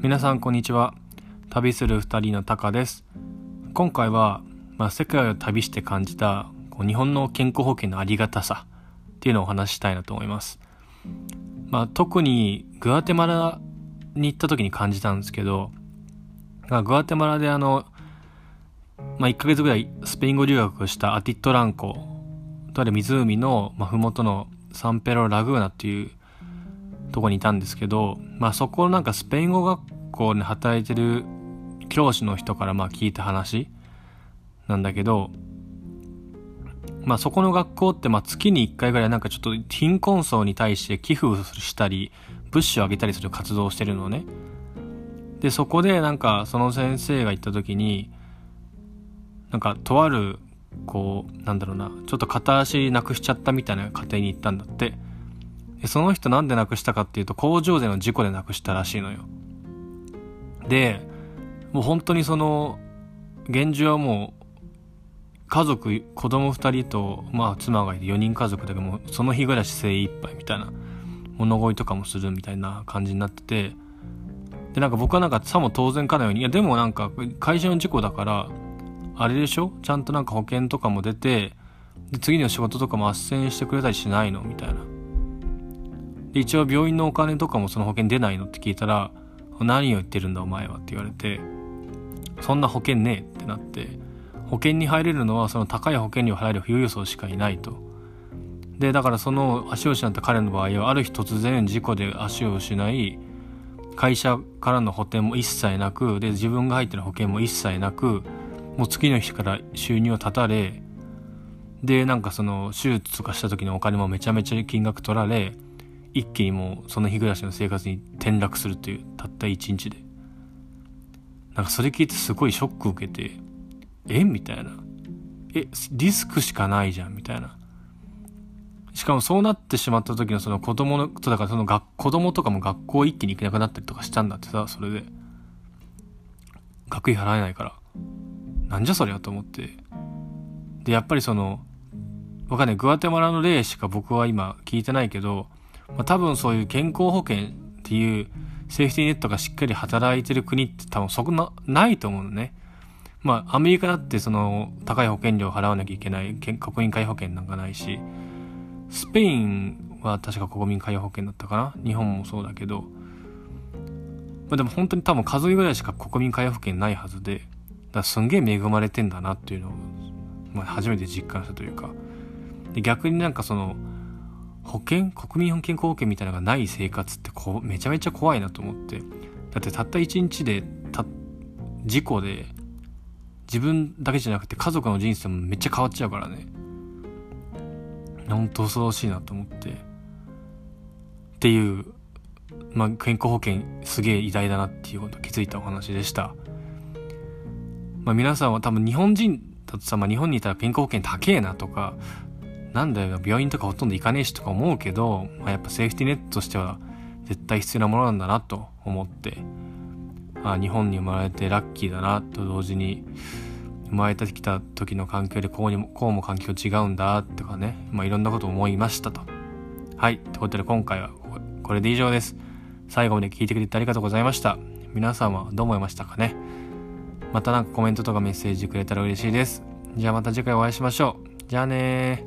皆さんこんにちは。旅する二人のタカです。今回は、まあ、世界を旅して感じたこう日本の健康保険のありがたさっていうのをお話ししたいなと思います、まあ、特にグアテマラに行った時に感じたんですけど、グアテマラであの、まあ、1ヶ月ぐらいスペイン語留学をしたアティットランコとある湖の、まあ、麓のサンペロラグーナっていうとこにいたんですけど、まあそこなんかスペイン語学校で働いてる教師の人からまあ聞いた話なんだけど、まあそこの学校ってまあ月に1回ぐらいなんかちょっと貧困層に対して寄付をしたり、物資をあげたりする活動をしてるのね。で、そこでなんかその先生が言った時に、なんかとある、こう、なんだろうな、ちょっと片足なくしちゃったみたいな家庭に行ったんだって。その人なんで亡くしたかっていうと工場での事故で亡くしたらしいのよ。で、もう本当にその、現状はもう、家族、子供二人と、まあ妻がいて4人家族だけども、その日暮らし精一杯みたいな、物乞いとかもするみたいな感じになってて、で、なんか僕はなんかさも当然かのように、いやでもなんか会社の事故だから、あれでしょ？ちゃんとなんか保険とかも出て、で、次の仕事とかも斡旋してくれたりしないの？みたいな。で、一応病院のお金とかもその保険出ないの？って聞いたら、何を言ってるんだお前はって言われて、そんな保険ねえってなって、保険に入れるのはその高い保険料を払える富裕層しかいないと。で、だからその足を失った彼の場合は、ある日突然事故で足を失い、会社からの補填も一切なく、で、自分が入ってる保険も一切なく、もう次の日から収入を絶たれ、で、なんかその手術とかした時のお金もめちゃめちゃ金額取られ、一気にもうその日暮らしの生活に転落するというたった一日で。なんかそれ聞いてすごいショック受けてえ？みたいな。えリスクしかないじゃんみたいな。しかもそうなってしまった時のその子供のだからその学子供とかも学校一気に行けなくなったりとかしたんだってさそれで。学費払えないから。なんじゃそりゃと思って。でやっぱりそのわかんない。グアテマラの例しか僕は今聞いてないけどまあ、多分そういう健康保険っていうセーフティーネットがしっかり働いてる国って多分そこな、ないと思うのね。まあ、アメリカだってその高い保険料を払わなきゃいけない国民皆保険なんかないし、スペインは確か国民皆保険だったかな。日本もそうだけど、まあでも本当に多分数えぐらいしか国民皆保険ないはずで、だすんげえ恵まれてんだなっていうのを、まあ初めて実感したというか、で逆になんかその、保険国民健康保険みたいなのがない生活ってこうめちゃめちゃ怖いなと思って。だってたった一日でた事故で自分だけじゃなくて家族の人生もめっちゃ変わっちゃうからね。本当恐ろしいなと思って。っていうまあ健康保険すげえ偉大だなっていうこと気づいたお話でした。まあ皆さんは多分日本人だとさ、まあ、日本にいたら健康保険高えなとかなんだよ、病院とかほとんど行かねえしとか思うけど、まあ、やっぱセーフティネットとしては絶対必要なものなんだなと思って、あ日本に生まれてラッキーだなと同時に、生まれてきた時の環境でこうにも、こうも環境違うんだとかね、まあいろんなこと思いましたと。はい。ということで今回はこれで以上です。最後まで聞いてくれてありがとうございました。皆さんはどう思いましたかね？またなんかコメントとかメッセージくれたら嬉しいです。じゃあまた次回お会いしましょう。じゃあね